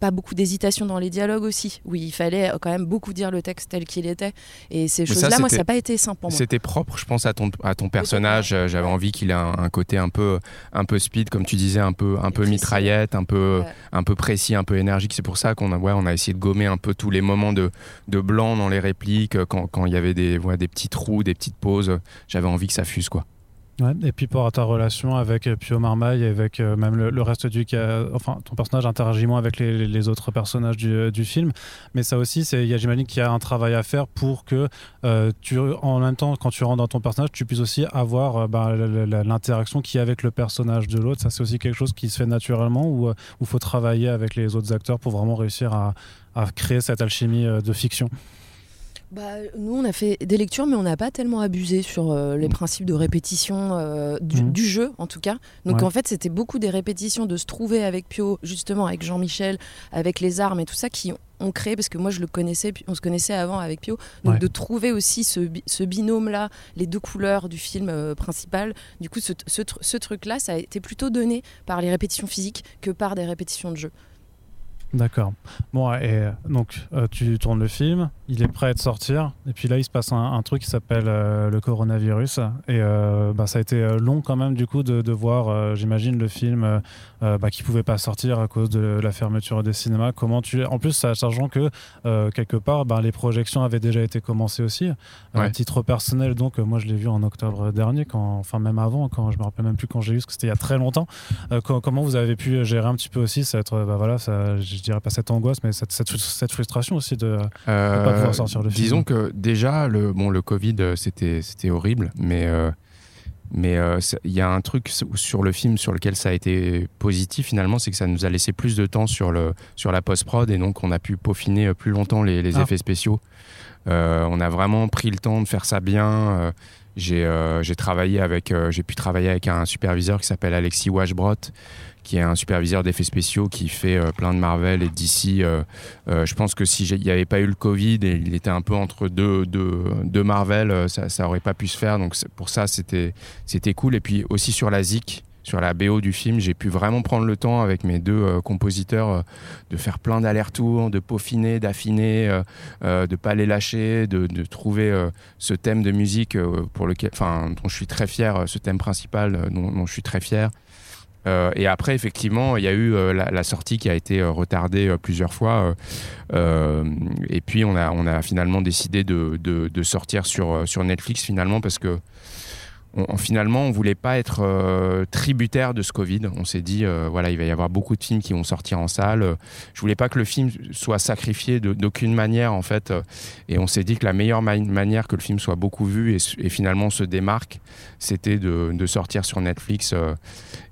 pas beaucoup d'hésitation dans les dialogues aussi. Oui, il fallait quand même beaucoup dire le texte tel qu'il était. Et ces choses-là, moi, ça n'a pas été simple pour moi. C'était propre, je pense, à ton, à ton personnage. J'avais envie qu'il ait un, côté un peu, un peu speed, comme tu disais, un peu, un peu mitraillette, un peu, un peu précis, un peu énergique. C'est pour ça qu'on a, ouais, on a essayé de gommer un peu tous les moments de, de blanc dans les répliques, quand, il y avait des, ouais, des petits trous, des petites pauses. J'avais envie que ça fuse, quoi et puis pour ta relation avec euh, Pio Marmaille, avec euh, même le, reste du enfin ton personnage interagit moins avec les, autres personnages du, du, film, mais ça aussi, c'est, j'imagine qu'il y a un travail à faire pour que euh, tu, en même temps, quand tu rentres dans ton personnage, tu puisses aussi avoir bah, l'interaction qui est avec le personnage de l'autre. Ça, c'est aussi quelque chose qui se fait naturellement ou il faut travailler avec les autres acteurs pour vraiment réussir à créer cette alchimie de fiction. Bah, nous, on a fait des lectures, mais on n'a pas tellement abusé sur euh, les mm. principes de répétition euh, mm. du, jeu, en tout cas. Donc, en fait, c'était beaucoup des répétitions de se trouver avec Pio, justement, avec Jean-Michel, avec les armes et tout ça, qui ont créé, parce que moi, je le connaissais, on se connaissait avant avec Pio. Donc, de trouver aussi ce, binôme-là, les deux couleurs du film euh, principal. Du coup, ce, ce truc-là, ça a été plutôt donné par les répétitions physiques que par des répétitions de jeu. D'accord. Bon, et euh, donc euh, tu tournes le film, il est prêt à te sortir, et puis là il se passe un, truc qui s'appelle euh, le coronavirus, et bah, ça a été long quand même du coup de, voir, j'imagine, le film bah, qui pouvait pas sortir à cause de la fermeture des cinémas. Comment tu, en plus, sachant que quelque part, bah, les projections avaient déjà été commencées aussi. À titre personnel, donc moi je l'ai vu en octobre dernier, quand, enfin même avant, quand je me rappelle même plus quand j'ai vu, parce que c'était il y a très longtemps. comment vous avez pu gérer un petit peu aussi cette, bah, voilà, ça je dirais pas cette angoisse, mais cette, cette, frustration aussi de ne pas pouvoir sortir le film. Disons que déjà, le, bon, le Covid, euh, c'était horrible, mais euh, mais euh, il y a un truc sur le film sur lequel ça a été positif finalement, c'est que ça nous a laissé plus de temps sur, le, sur la post-prod et donc on a pu peaufiner plus longtemps les, les ah. effets spéciaux. on a vraiment pris le temps de faire ça bien. j'ai travaillé avec, j'ai pu travailler avec un superviseur qui s'appelle Alexis Washbrot, qui est un superviseur d'effets spéciaux qui fait euh, plein de Marvel et d'ici. Euh, euh, je pense que s'il n'y avait pas eu le Covid et il était un peu entre deux, deux, Marvel, ça, ça aurait pas pu se faire. Donc pour ça, c'était cool. Et puis aussi sur la ZIC, sur la BO du film, j'ai pu vraiment prendre le temps avec mes deux compositeurs de faire plein d'allers-retours, de peaufiner, d'affiner, euh, de pas les lâcher, de, trouver ce thème de musique pour lequel, dont je suis très fier, ce thème principal dont je suis très fier. Euh, et après, effectivement, il y a eu euh, la, sortie qui a été euh, retardée plusieurs fois. et puis, on a, finalement décidé de, sortir sur Netflix, finalement, parce que on, finalement, on voulait pas être euh, tributaire de ce Covid. On s'est dit, euh, voilà, il va y avoir beaucoup de films qui vont sortir en salle. Je voulais pas que le film soit sacrifié d'aucune manière, en fait. Et on s'est dit que la meilleure manière que le film soit beaucoup vu et, finalement se démarque, c'était de, sortir sur Netflix. Euh.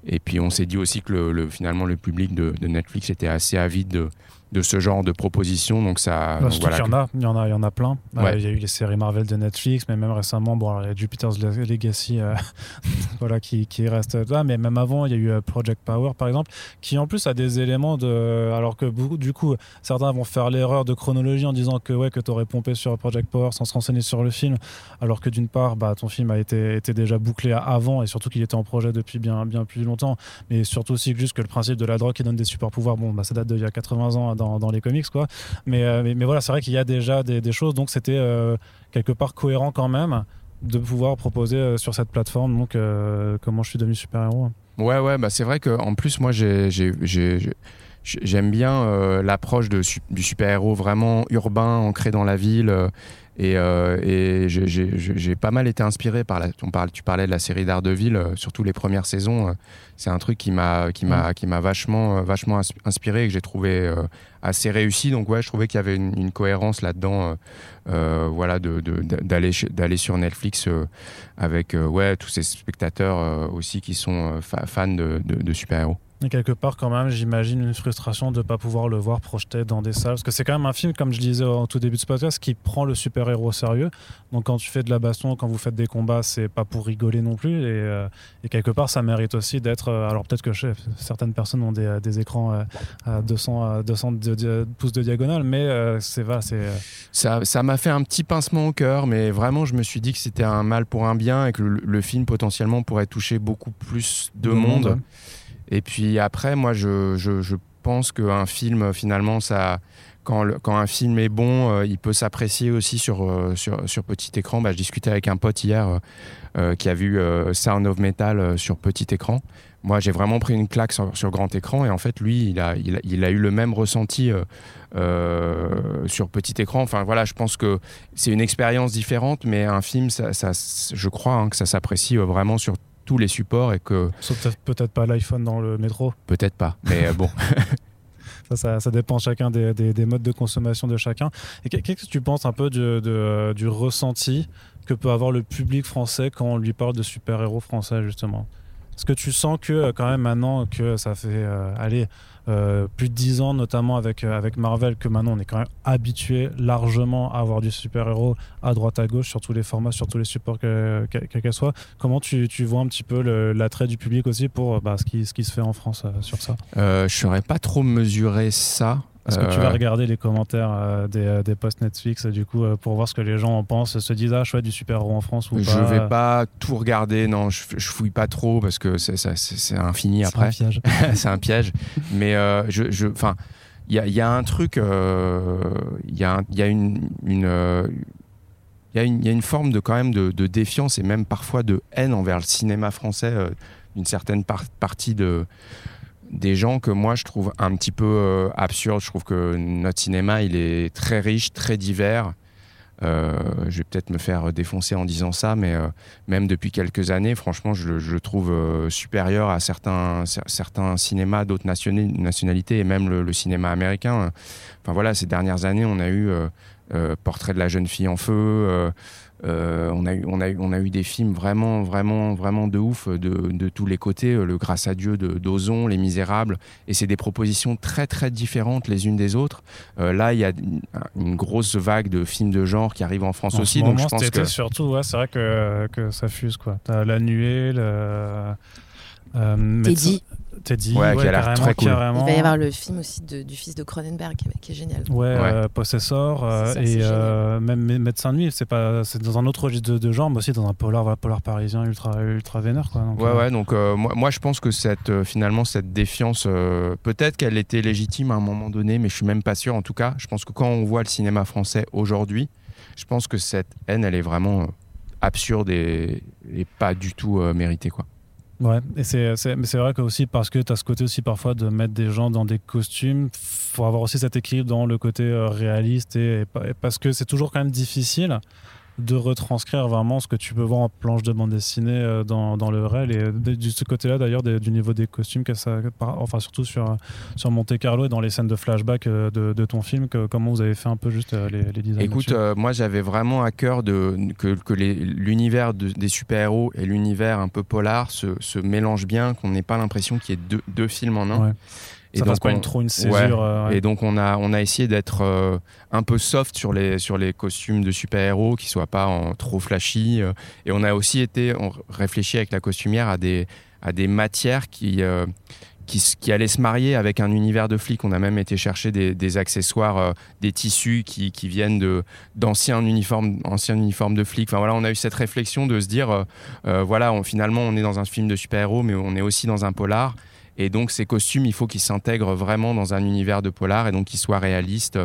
et puis, on s'est dit aussi que le, finalement, le public de, de Netflix était assez avide de de ce genre de propositions. Donc ça, bah, il, y en a, il y en a, il y en a plein. Euh, il y a eu les séries Marvel de Netflix, mais même récemment, bon, il y a Jupiter's Legacy, euh, voilà, qui, qui, reste là. Mais même avant, il y a eu euh, Project Power, par exemple, qui en plus a des éléments de, alors que du coup, certains vont faire l'erreur de chronologie en disant que ouais, que tu aurais pompé sur Project Power sans se renseigner sur le film, alors que d'une part, bah, ton film a été, été déjà bouclé avant et surtout qu'il était en projet depuis bien, bien plus longtemps, mais surtout aussi juste que le principe de la drogue qui donne des super pouvoirs, bon, bah, ça date d'il y a 80 ans dans, les comics, quoi. Euh, mais, mais, voilà, c'est vrai qu'il y a déjà des, choses, donc c'était euh, quelque part cohérent quand même de pouvoir proposer euh, sur cette plateforme donc comment je suis devenu super-héros. Ouais, ouais, bah c'est vrai qu'en plus, moi, j'ai j'aime bien l'approche du super-héros vraiment urbain, ancré dans la ville. Et, et j'ai pas mal été inspiré par la. On parle, tu parlais de la série d'Ardeville, surtout les premières saisons c'est un truc qui m'a qui m'a qui m'a vachement vachement inspiré et que j'ai trouvé euh, assez réussi donc ouais je trouvais qu'il y avait une, cohérence là-dedans euh, euh, voilà de d'aller d'aller sur Netflix avec ouais tous ces spectateurs aussi qui sont fans de, de super-héros et quelque part, quand même, j'imagine une frustration de ne pas pouvoir le voir projeté dans des salles. Parce que c'est quand même un film, comme je disais au tout début de ce podcast, qui prend le super-héros au sérieux. Donc quand tu fais de la baston, quand vous faites des combats, c'est pas pour rigoler non plus. Et, euh, quelque part, ça mérite aussi d'être. Euh, alors peut-être que je sais, certaines personnes ont des, euh, des écrans à 200, 200 pouces de diagonale, mais c'est va, c'est. Ça, ça m'a fait un petit pincement au cœur, mais vraiment, je me suis dit que c'était un mal pour un bien et que le, film potentiellement pourrait toucher beaucoup plus de, monde. Et puis après, moi, je, je, je pense qu'un film, finalement, ça, quand, quand, un film est bon, euh, il peut s'apprécier aussi sur, euh, sur, sur, petit écran. Bah, je discutais avec un pote hier euh, qui a vu Sound of Metal sur petit écran. Moi, j'ai vraiment pris une claque sur, sur, grand écran et en fait, lui, il a, il il a eu le même ressenti sur petit écran. Enfin, voilà, je pense que c'est une expérience différente, mais un film, ça je crois hein, que ça s'apprécie vraiment sur tous les supports et que. peut-être pas l'iPhone dans le métro. Peut-être pas, mais euh, bon. Ça, ça, dépend chacun des, des, modes de consommation de chacun. Et qu'est-ce que tu penses un peu du, du ressenti que peut avoir le public français quand on lui parle de super-héros français, justement? Est-ce que tu sens que quand même maintenant que ça fait aller plus de 10 ans, notamment avec, avec Marvel, que maintenant on est quand même habitué largement à avoir du super-héros à droite à gauche sur tous les formats, sur tous les supports quels qu'elle soit. Comment tu, tu, vois un petit peu l'attrait du public aussi pour bah, ce, qui, ce qui se fait en France sur ça? Je ne saurais pas trop mesurer ça. Est-ce que tu vas euh, regarder les commentaires euh, des, euh, des, posts Netflix du coup pour voir ce que les gens en pensent, se disent ah chouette du super héros en France ou je pas Je vais pas tout regarder, non, je, je fouille pas trop parce que c'est infini après. C'est un piège. c'est un piège. Mais je, enfin, il y a, y a, un truc, il y, a, y a une, une il y, y, a une forme de quand même de, de, défiance et même parfois de haine envers le cinéma français d'une certaine partie de des gens que moi je trouve un petit peu euh, absurdes. Je trouve que notre cinéma, il est très riche, très divers. Euh, je vais peut-être me faire défoncer en disant ça, mais euh, même depuis quelques années, franchement, je, le trouve supérieur à certains, certains cinémas d'autres nationalités et même le, le, cinéma américain. Enfin voilà, ces dernières années, on a eu Portrait de la jeune fille en feu. Euh, on, a eu, on, a eu, on a eu des films vraiment, vraiment, vraiment de ouf de, de tous les côtés. Euh, le Grâce à Dieu de d'Ozon, Les Misérables. Et c'est des propositions très, très différentes les unes des autres. Euh, là, il y a une, grosse vague de films de genre qui arrivent en France aussi. donc je pense que... surtout, ouais, c'est vrai que, que ça fuse. Quoi. T'as La Nuée, le. Euh, Teddy. Teddy, ouais, qui a l'air très cool. Il va y avoir le film aussi de, du fils de Cronenberg qui est génial. Ouais, euh, Possessor euh, et euh, même Médecin de nuit, c'est pas, c'est dans un autre registre de, genre, mais aussi dans un polar, polar parisien ultra, ultra vénère. Quoi, donc, ouais, ouais, donc moi, moi, je pense que cette, finalement cette défiance, peut-être qu'elle était légitime à un moment donné, mais je suis même pas sûr. En tout cas, je pense que quand on voit le cinéma français aujourd'hui, je pense que cette haine, elle est vraiment absurde et, et pas du tout méritée, quoi. Ouais, et c'est, mais c'est vrai que aussi parce que tu as ce côté aussi parfois de mettre des gens dans des costumes, faut avoir aussi cet équilibre dans le côté euh, réaliste et parce que c'est toujours quand même difficile de retranscrire vraiment ce que tu peux voir en planche de bande dessinée euh, dans, dans le réel. Et de, ce côté-là, d'ailleurs, du niveau des costumes, que ça, enfin surtout sur, sur Monte Carlo et dans les scènes de flashback euh, de, de ton film, que, comment vous avez fait un peu juste euh, les, les designs Écoute, moi j'avais vraiment à cœur de, que, que l'univers des super-héros et l'univers un peu polar se, se mélangent bien, qu'on n'ait pas l'impression qu'il y ait deux, deux films en un. Et ça donc, pas une, trop une césure. Euh, Et donc on a, on a essayé d'être euh, un peu soft sur les, sur les costumes de super-héros, qui soient pas en, trop flashy. Euh. et on a aussi été, on réfléchit avec la costumière à des, à des matières qui, qui, qui, allaient se marier avec un univers de flics. On a même été chercher des, des accessoires, des tissus qui, qui viennent de, d'anciens uniformes, anciens uniformes de flics. Enfin voilà, on a eu cette réflexion de se dire, voilà, on, finalement on est dans un film de super-héros, mais on est aussi dans un polar. Et donc ces costumes, il faut qu'ils s'intègrent vraiment dans un univers de polar et donc qu'ils soient réalistes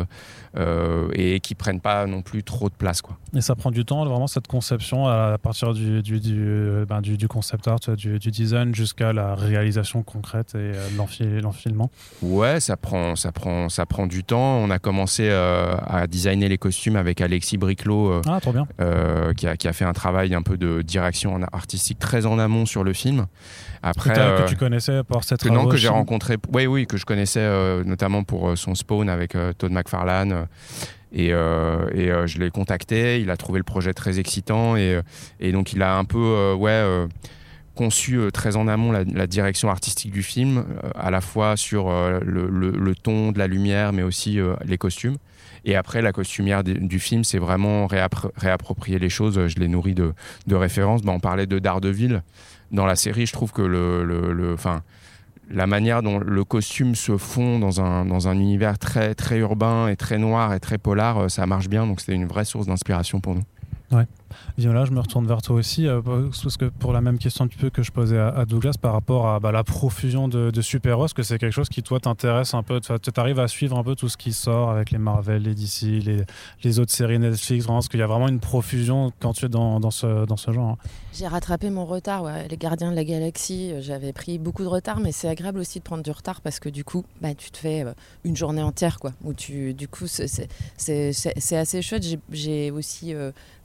euh, et qui prennent pas non plus trop de place. Quoi. Et ça prend du temps, vraiment, cette conception, à partir du, du, du, ben, du, concept art, du, design jusqu'à la réalisation concrète et euh, l'enfilement? Ouais, ça prend, ça, prend, ça prend du temps. On a commencé euh, à designer les costumes avec Alexis Briclot, ah. Qui, a, qui, a, fait un travail un peu de direction artistique très en amont sur le film. Après, que, tu connaissais par cette que, non, que j'ai rencontré, oui, oui, que je connaissais notamment pour son Spawn avec Todd McFarlane et, euh, et euh, je l'ai contacté, il a trouvé le projet très excitant et, et donc il a un peu euh, ouais, conçu très en amont la, direction artistique du film, à la fois sur le, le, ton de la lumière mais aussi les costumes. Et après, la costumière du film, c'est vraiment réapproprier les choses. Je l'ai nourri de, de références. Bah, on parlait de Daredevil. Dans la série, je trouve que le, le, le la manière dont le costume se fond dans un, dans un univers très, très urbain et très noir et très polar, euh, ça marche bien. Donc c'était une vraie source d'inspiration pour nous. Ouais. Viola, je me retourne vers toi aussi, euh, parce que pour la même question peu que je posais à, Douglas par rapport à bah, la profusion de, super-héros, que c'est quelque chose qui, toi, t'intéresse un peu? Tu arrives à suivre un peu tout ce qui sort avec les Marvel, les DC, les, autres séries Netflix, vraiment, parce qu'il y a vraiment une profusion quand tu es dans, dans ce, dans ce genre? J'ai rattrapé mon retard, les Gardiens de la Galaxie, euh, j'avais pris beaucoup de retard, mais c'est agréable aussi de prendre du retard parce que du coup, bah, tu te fais euh, une journée entière, quoi. Où tu, du coup, c'est assez chouette. J'ai aussi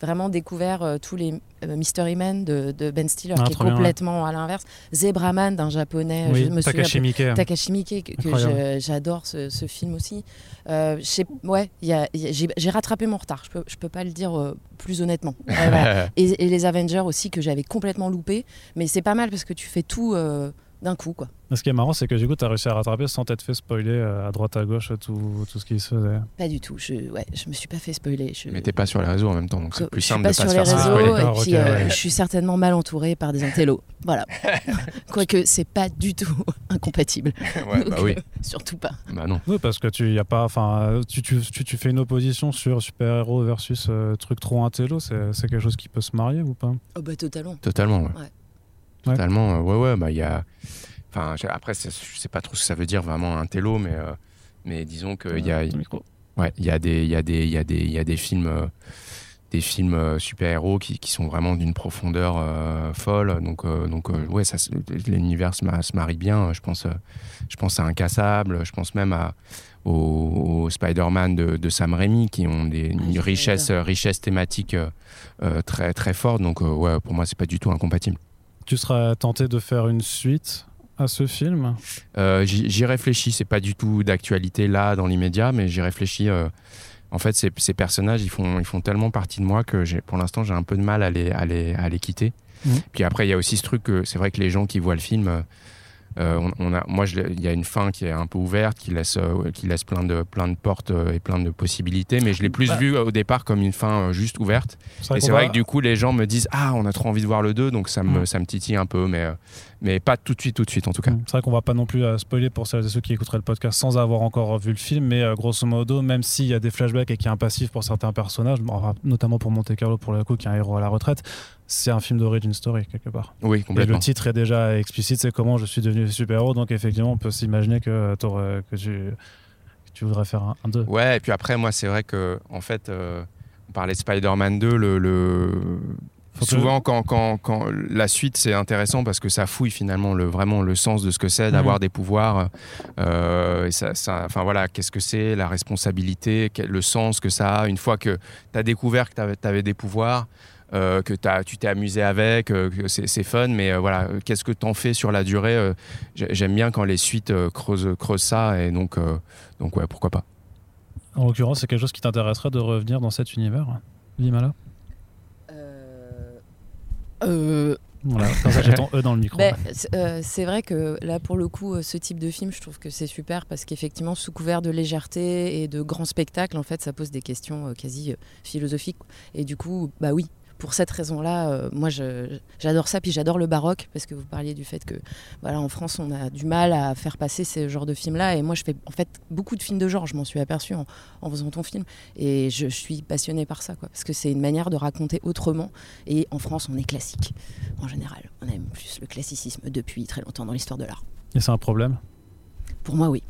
vraiment découvert euh, tous les euh, Mystery Men de, de Ben Stiller, Ah, qui est bien, complètement à l'inverse. Zebraman d'un japonais, Oui, je me Takashi Miike. Takashi Miike, que, j'adore ce, ce film aussi. Euh, ouais, j'ai j'ai rattrapé mon retard, je peux, je peux pas le dire euh, plus honnêtement. Ouais, voilà. et, et les Avengers aussi, que j'avais complètement loupé. Mais c'est pas mal parce que tu fais tout euh, d'un coup. quoi. Ce qui est marrant, c'est que du coup, tu as réussi à rattraper sans t'être fait spoiler euh, à droite à gauche tout, tout ce qui se faisait. Pas du tout, je, ouais, je me suis pas fait spoiler. Je, Mais t'es pas sur les réseaux en même temps, donc c'est plus simple pas de pas sur se les faire réseaux spoiler. et puis euh, ouais. je suis certainement mal entourée par des intellos. Voilà. Quoique c'est pas du tout incompatible. Ouais, Donc, bah oui, euh, surtout pas. bah non. Oui, parce que tu y a pas, enfin, tu, tu, tu, tu fais une opposition sur super-héros versus euh, truc trop intello, c'est c'est quelque chose qui peut se marier ou pas? Oh bah totalement. Totalement, ouais. Totalement, euh, ouais, ouais, bah il y a. Enfin, après, je sais pas trop ce que ça veut dire vraiment un télo, mais, euh, mais disons qu'il y a, micro. ouais, il y a des, il y a des, il y a des, il y a des films, euh, des films euh, super-héros qui, qui sont vraiment d'une profondeur euh, folle. Donc, euh, donc, euh, ouais, ça, l'univers se, se marie bien. Je pense, euh, je pense à Incassable. Je pense même à au, au Spider-Man de, de Sam Raimi qui ont des, une j'ai richesse, richesse thématique euh, euh, très, très forte. Donc, euh, ouais, pour moi, c'est pas du tout incompatible. Tu seras tenté de faire une suite à ce film Euh, J'y réfléchis, c'est pas du tout d'actualité là dans l'immédiat, mais j'y réfléchis. euh, en fait, ces, ces personnages, ils font, ils font tellement partie de moi que pour l'instant, j'ai un peu de mal à les, à les, à les quitter. Mhm. Puis après, il y a aussi ce truc que c'est vrai que les gens qui voient le film, euh, on, on a, moi, il y a une fin qui est un peu ouverte, qui laisse, euh, qui laisse plein de, plein de portes euh, et plein de possibilités, mais je l'ai plus Bah. vu au départ comme une fin euh, juste ouverte. Et c'est vrai va- que du coup, les gens me disent Ah, on a trop envie de voir le 2, donc ça me, Mhm. ça me titille un peu, mais, euh, mais pas tout de suite, tout de suite en tout cas. C'est vrai qu'on va pas non plus euh, spoiler pour celles et ceux qui écouteraient le podcast sans avoir encore vu le film, mais euh, grosso modo, même s'il y a des flashbacks et qu'il y a un passif pour certains personnages, notamment pour Monte Carlo pour le coup, qui est un héros à la retraite, c'est un film d'origin story quelque part. Oui, Et complètement. le titre est déjà explicite, c'est comment je suis devenu super-héros, donc effectivement, on peut s'imaginer que, euh, que, tu, que tu voudrais faire un 2. Ouais, et puis après, moi, c'est vrai que, en fait, euh, on parlait de Spider-Man 2, le. Souvent, quand, quand, quand la suite, c'est intéressant parce que ça fouille finalement le, vraiment le sens de ce que c'est d'avoir Mhm. des pouvoirs. Euh, et ça, ça- enfin voilà, qu'est-ce que c'est, la responsabilité, quel- le sens que ça a. Une fois que tu as découvert que tu avais, des pouvoirs, euh, que tu t'es amusé avec, euh, que c'est fun, mais euh, voilà, qu'est-ce que t'en fais sur la durée j'ai- J'aime bien quand les suites creusent, creusent ça, et donc, donc ouais, pourquoi pas. En l'occurrence, c'est quelque chose qui t'intéresserait de revenir dans cet univers, Limala Euh, euh, Voilà, comme ça j'ai ton E dans le micro. Ben, c'est euh, c'est vrai que là, pour le coup, euh, ce type de film, je trouve que c'est super parce qu'effectivement, sous couvert de légèreté et de grands spectacles, en fait, ça pose des questions quasi philosophiques. Et du coup, bah oui. Pour cette raison-là, euh, moi j'adore ça, puis j'adore le baroque parce que vous parliez du fait que, voilà, en France, on a du mal à faire passer ce genre de films-là. Et moi, je fais en fait beaucoup de films de genre. Je m'en suis aperçue en, en faisant ton film, et je, je suis passionnée par ça, quoi, parce que c'est une manière de raconter autrement. Et en France, on est classique en général. On aime plus le classicisme depuis très longtemps dans l'histoire de l'art. Et c'est un problème? Pour moi, oui.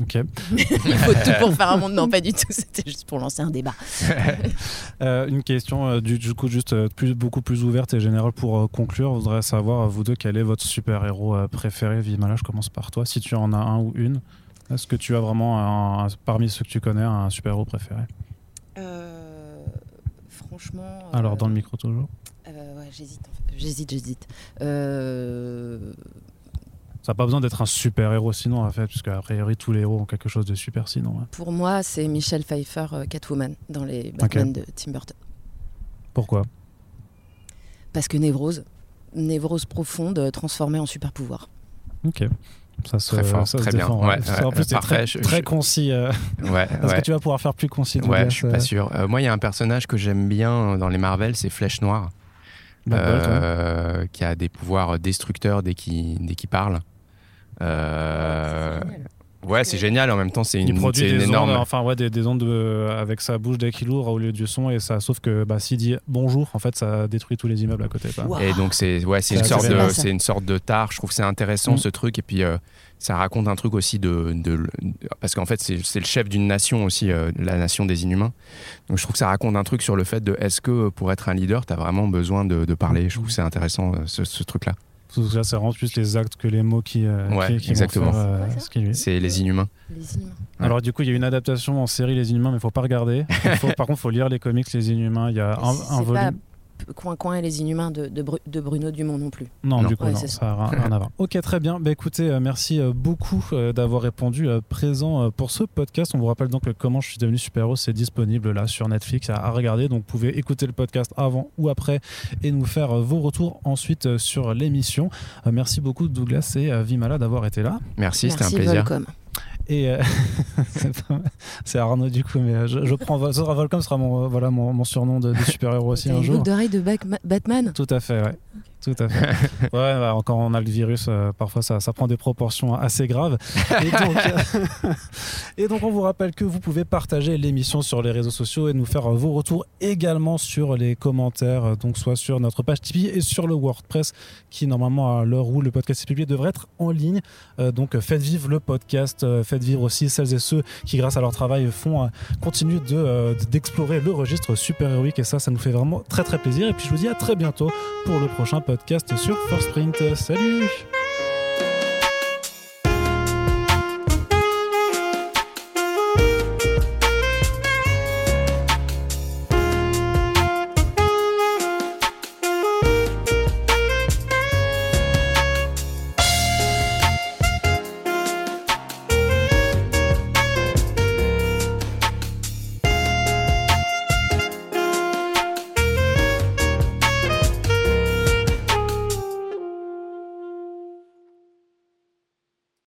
Ok. Il faut tout pour faire un monde. Non, pas du tout. C'était juste pour lancer un débat. Euh, une question euh, du, du coup juste euh, plus, beaucoup plus ouverte et générale pour euh, conclure. Je voudrais savoir, vous deux, quel est votre super-héros euh, préféré? Vimala, je commence par toi. Si tu en as un ou une, est-ce que tu as vraiment, un- un- parmi ceux que tu connais, un super-héros préféré? Euh, franchement. euh, Alors, dans le micro toujours. euh, ouais, j'hésite. en fait. J'hésite, j'hésite. Ça n'a pas besoin d'être un super-héros sinon, en fait, puisque a priori, tous les héros ont quelque chose de super sinon. hein. pour moi, c'est Michelle Pfeiffer, euh, Catwoman, dans les Batman de Tim Burton. Pourquoi? Parce que névrose, névrose profonde, euh, transformée en super pouvoir. Ok. Ça se, Très fort, ça se très bien. défend, Ouais, en plus, c'est très, je- très je- concis. euh, Ouais, Est-ce ouais. que tu vas pouvoir faire plus concis Ouais, je suis pas sûr. Euh, moi, il y a un personnage que j'aime bien dans les Marvel, c'est Flèche Noire, Black Bolt, ouais. euh, qui a des pouvoirs destructeurs dès qu'il dès qu'il parle. Euh, ouais, c'est génial. En même temps, c'est Il une, produit c'est une des énorme. ondes, enfin ouais, des, des ondes de- avec sa bouche dès qu'il ouvre au lieu du son et ça, sauf que bah, s'il dit bonjour, en fait, ça détruit tous les immeubles à côté. Et donc c'est ouais, c'est une sorte de c'est une sorte de tare. Je trouve que c'est intéressant Mm. ce truc et puis euh, ça raconte un truc aussi de, de- parce qu'en fait c'est le chef d'une nation aussi, euh, la nation des inhumains. Donc je trouve que ça raconte un truc sur le fait de est-ce que pour être un leader t'as vraiment besoin de, de parler? Je trouve que c'est intéressant ce, ce truc là. Que là, c'est vraiment plus les actes que les mots qui, euh, Ouais, qui, qui vont exactement. faire, euh, Ouais, ça. ce qui lui- C'est les inhumains. Les inhumains. Alors du coup, il y a une adaptation en série Les Inhumains, mais il faut pas regarder. par contre, il faut lire les comics Les Inhumains. Il y a un, un volume. Coin Coin et les Inhumains de, de, Bruno Dumont non plus. Non, du coup, ça n'a rien, à voir. Ok, très bien. Bah, écoutez, euh, merci euh, beaucoup euh, d'avoir répondu présent pour ce podcast. On vous rappelle donc que Comment je suis devenu super-héros, c'est disponible là sur Netflix à, regarder. Donc, vous pouvez écouter le podcast avant ou après et nous faire vos retours ensuite sur l'émission. merci beaucoup, Douglas et Vimala, d'avoir été là. Merci, c'était un plaisir. Et euh, c'est Arnaud du coup, mais euh, je, prends Volcom sera mon euh, voilà mon, surnom de, super héros aussi un jour. d'oreille de Batman? Tout à fait, ouais. Tout à fait. ouais, bah, on a le virus, euh, parfois ça, ça, prend des proportions assez graves. Et donc, on vous rappelle que vous pouvez partager l'émission sur les réseaux sociaux et nous faire vos retours également sur les commentaires, euh, donc soit sur notre page Tipeee et sur le WordPress, qui normalement à l'heure où le podcast est publié devrait être en ligne. Euh, donc faites vivre le podcast, faites vivre aussi celles et ceux qui, grâce à leur travail, font continuent de d'explorer le registre super héroïque et ça, ça nous fait vraiment très très plaisir. Et puis je vous dis à très bientôt pour le prochain podcast sur First Print. Salut